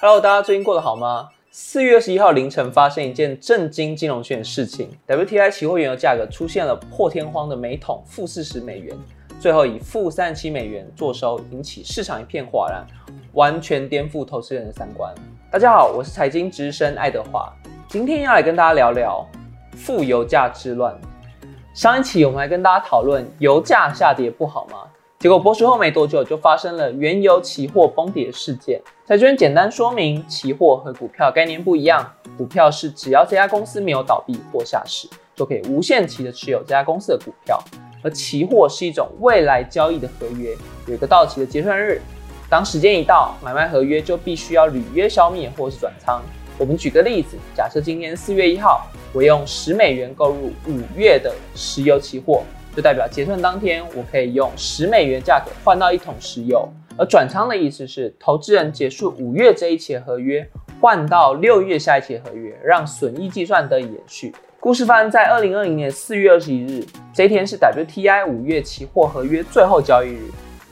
Hello，大家最近过得好吗？四月二十一号凌晨发生一件震惊金融圈的事情，WTI 期货原油价格出现了破天荒的每桶负四十美元，最后以负三十七美元作收，引起市场一片哗然，完全颠覆投资人的三观。大家好，我是财经之声爱德华，今天要来跟大家聊聊负油价之乱。上一期我们来跟大家讨论油价下跌不好吗？结果播出后没多久，就发生了原油期货崩跌事件。在这边简单说明，期货和股票概念不一样。股票是只要这家公司没有倒闭或下市，就可以无限期的持有这家公司的股票；而期货是一种未来交易的合约，有一个到期的结算日。当时间一到，买卖合约就必须要履约消灭或是转仓。我们举个例子，假设今天四月一号，我用十美元购入五月的石油期货。就代表结算当天，我可以用十美元价格换到一桶石油。而转仓的意思是，投资人结束五月这一期合约，换到六月下一期合约，让损益计算得以延续。故事发生在二零二零年四月二十一日，这一天是 WTI 五月期货合约最后交易日。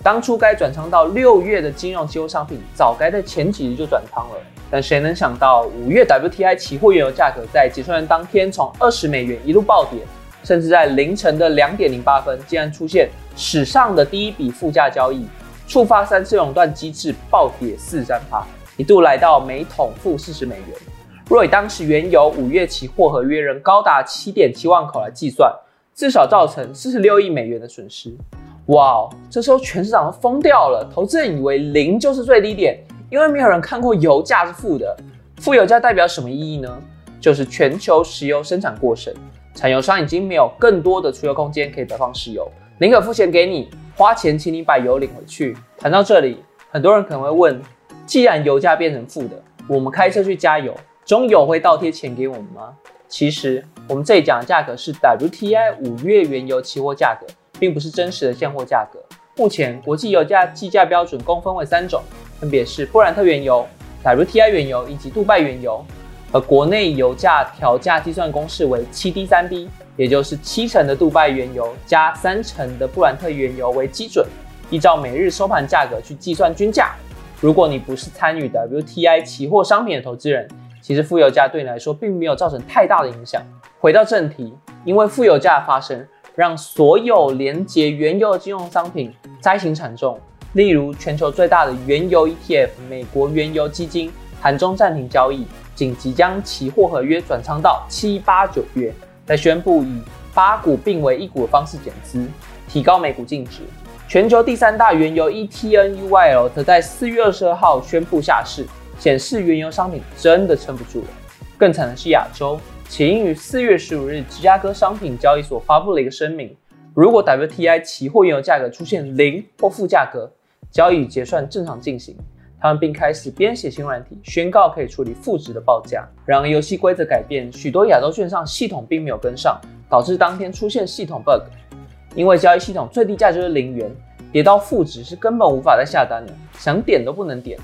当初该转仓到六月的金融期货商品，早该在前几日就转仓了。但谁能想到，五月 WTI 期货原油价格在结算当天从二十美元一路暴跌。甚至在凌晨的两点零八分，竟然出现史上的第一笔负价交易，触发三次熔断机制，暴跌四三趴，一度来到每桶负四十美元。若以当时原油五月期货合约仍高达七点七万口来计算，至少造成四十六亿美元的损失。哇，这时候全市场都疯掉了，投资人以为零就是最低点，因为没有人看过油价是负的。负油价代表什么意义呢？就是全球石油生产过剩。产油商已经没有更多的储油空间可以摆放石油，宁可付钱给你，花钱请你把油领回去。谈到这里，很多人可能会问：既然油价变成负的，我们开车去加油，中油会倒贴钱给我们吗？其实，我们这里讲的价格是 WTI 五月原油期货价格，并不是真实的现货价格。目前国际油价计价标准共分为三种，分别是布兰特原油、WTI 原油以及杜拜原油。而国内油价调价计算公式为七 D 三 B，也就是七成的杜拜原油加三成的布兰特原油为基准，依照每日收盘价格去计算均价。如果你不是参与 WTI 期货商品的投资人，其实负油价对你来说并没有造成太大的影响。回到正题，因为负油价的发生，让所有连接原油的金融商品灾情惨重，例如全球最大的原油 ETF 美国原油基金盘中暂停交易。紧急将期货合约转仓到七八九月，再宣布以八股并为一股的方式减资，提高每股净值。全球第三大原油 ETNUYL 则在四月二十二号宣布下市，显示原油商品真的撑不住了。更惨的是亚洲，且因于四月十五日芝加哥商品交易所发布了一个声明，如果 WTI 期货原油价格出现零或负价格，交易结算正常进行。他们并开始编写新软体，宣告可以处理负值的报价。然而，游戏规则改变，许多亚洲券商系统并没有跟上，导致当天出现系统 bug。因为交易系统最低价就是零元，跌到负值是根本无法再下单的，想点都不能点。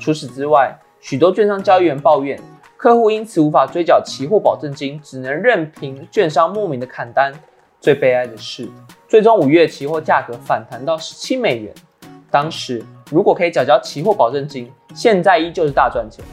除此之外，许多券商交易员抱怨，客户因此无法追缴期货保证金，只能任凭券商莫名的砍单。最悲哀的是，最终五月期货价格反弹到十七美元，当时。如果可以缴交期货保证金，现在依旧是大赚钱。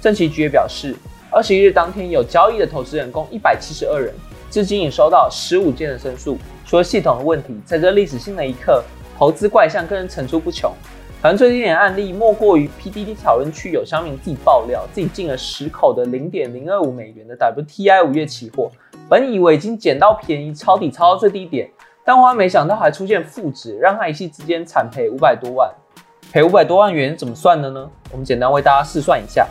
证期局也表示，二十一日当天有交易的投资人共一百七十二人，至今已收到十五件的申诉。除了系统的问题，在这历史性的一刻，投资怪象更是层出不穷。反正最经典案例莫过于 PDD 讨论区有商民自己爆料，自己进了十口的零点零二五美元的 WTI 五月期货，本以为已经捡到便宜，抄底抄到最低点，但万万没想到还出现负值，让他一夕之间惨赔五百多万。赔五百多万元怎么算的呢？我们简单为大家试算一下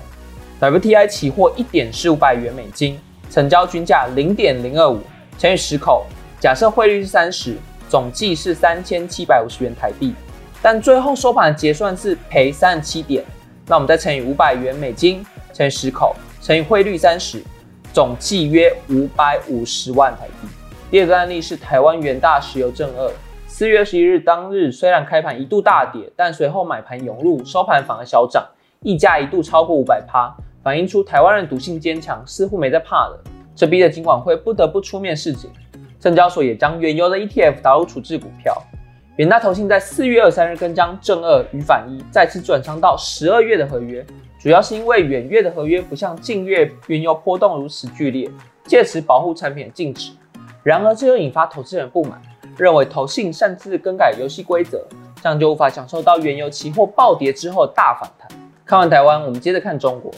，WTI 期货一点是五百元美金，成交均价零点零二五乘以十口，假设汇率是三十，总计是三千七百五十元台币。但最后收盘结算是赔三十七点，那我们再乘以五百元美金乘以十口乘以汇率三十，总计约五百五十万台币。第二个案例是台湾元大石油正二。四月二十一日当日，虽然开盘一度大跌，但随后买盘涌入，收盘反而小涨，溢价一度超过五百趴，反映出台湾人赌性坚强，似乎没在怕了。这逼得金管会不得不出面示警，证交所也将原油的 ETF 导入处置股票。远大投信在四月二三日更将正二与反一再次转仓到十二月的合约，主要是因为远月的合约不像近月原油波动如此剧烈，借此保护产品的净值。然而，这又引发投资人不满，认为投信擅自更改游戏规则，这样就无法享受到原油期货暴跌之后大反弹。看完台湾，我们接着看中国。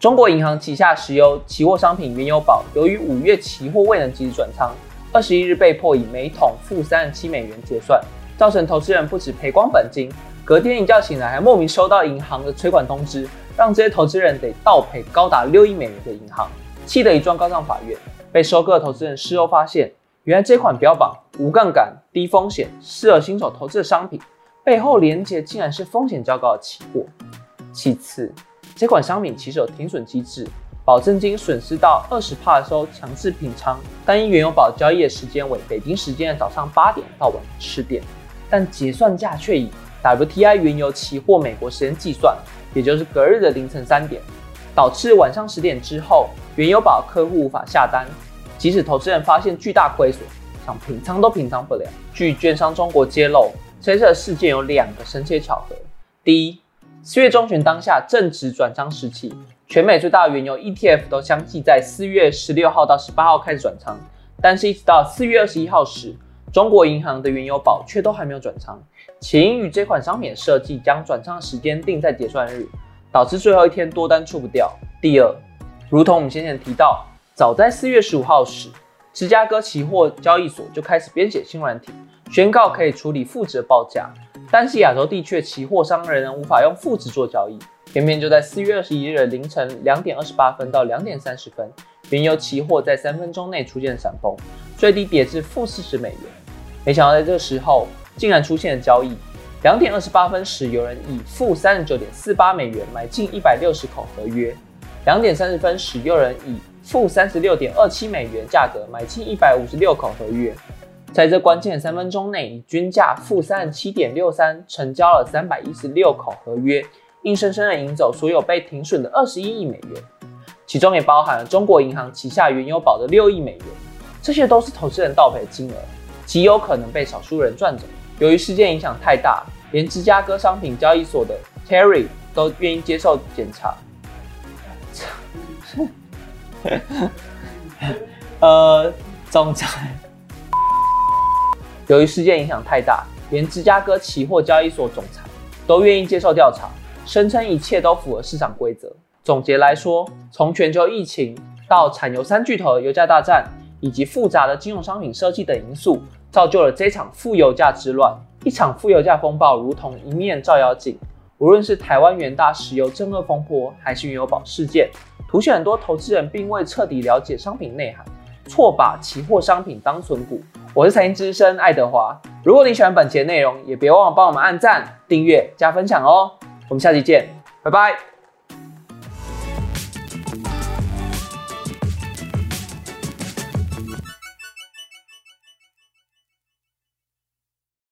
中国银行旗下石油期货商品原油宝，由于五月期货未能及时转仓，二十一日被迫以每桶负三十七美元结算，造成投资人不止赔光本金，隔天一觉醒来还莫名收到银行的催款通知。让这些投资人得倒赔高达六亿美元的银行，气得一状告上法院。被收割的投资人事后发现，原来这款标榜无杠杆、低风险、适合新手投资的商品，背后连接竟然是风险较高的期货。其次，这款商品其实有停损机制，保证金损失到二十帕的时候强制平仓，单一原油宝交易的时间为北京时间的早上八点到晚上十点，但结算价却以 WTI 原油期货美国时间计算。也就是隔日的凌晨三点，导致晚上十点之后，原油宝客户无法下单。即使投资人发现巨大亏损，想平仓都平仓不了。据券商中国揭露，这次事件有两个神奇巧合：第一，四月中旬当下正值转仓时期，全美最大的原油 ETF 都相继在四月十六号到十八号开始转仓，但是一直到四月二十一号时，中国银行的原油宝却都还没有转仓。且因与这款商品的设计将转仓时间定在结算日，导致最后一天多单出不掉。第二，如同我们先前提到，早在四月十五号时，芝加哥期货交易所就开始编写新软体，宣告可以处理负值报价。但是亚洲地区的期货商仍然无法用负值做交易。偏偏就在四月二十一日凌晨两点二十八分到两点三十分，原油期货在三分钟内出现闪崩，最低跌至负四十美元。没想到在这个时候。竟然出现了交易。两点二十八分时，有人以负三十九点四八美元买进一百六十口合约；两点三十分时，又有人以负三十六点二七美元价格买进一百五十六口合约。在这关键三分钟内，以均价负三十七点六三成交了三百一十六口合约，硬生生的赢走所有被停损的二十一亿美元，其中也包含了中国银行旗下原油宝的六亿美元。这些都是投资人倒赔的金额，极有可能被少数人赚走。由于事件影响太大，连芝加哥商品交易所的 Terry 都愿意接受检查。呃，总裁，由于事件影响太大，连芝加哥期货交易所总裁都愿意接受调查，声称一切都符合市场规则。总结来说，从全球疫情到产油三巨头油价大战，以及复杂的金融商品设计等因素。造就了这场负油价之乱，一场负油价风暴如同一面照妖镜。无论是台湾元大石油正恶风波，还是原油宝事件，凸显很多投资人并未彻底了解商品内涵，错把期货商品当存股。我是财经资深爱德华，如果你喜欢本节内容，也别忘了帮我们按赞、订阅、加分享哦。我们下期见，拜拜。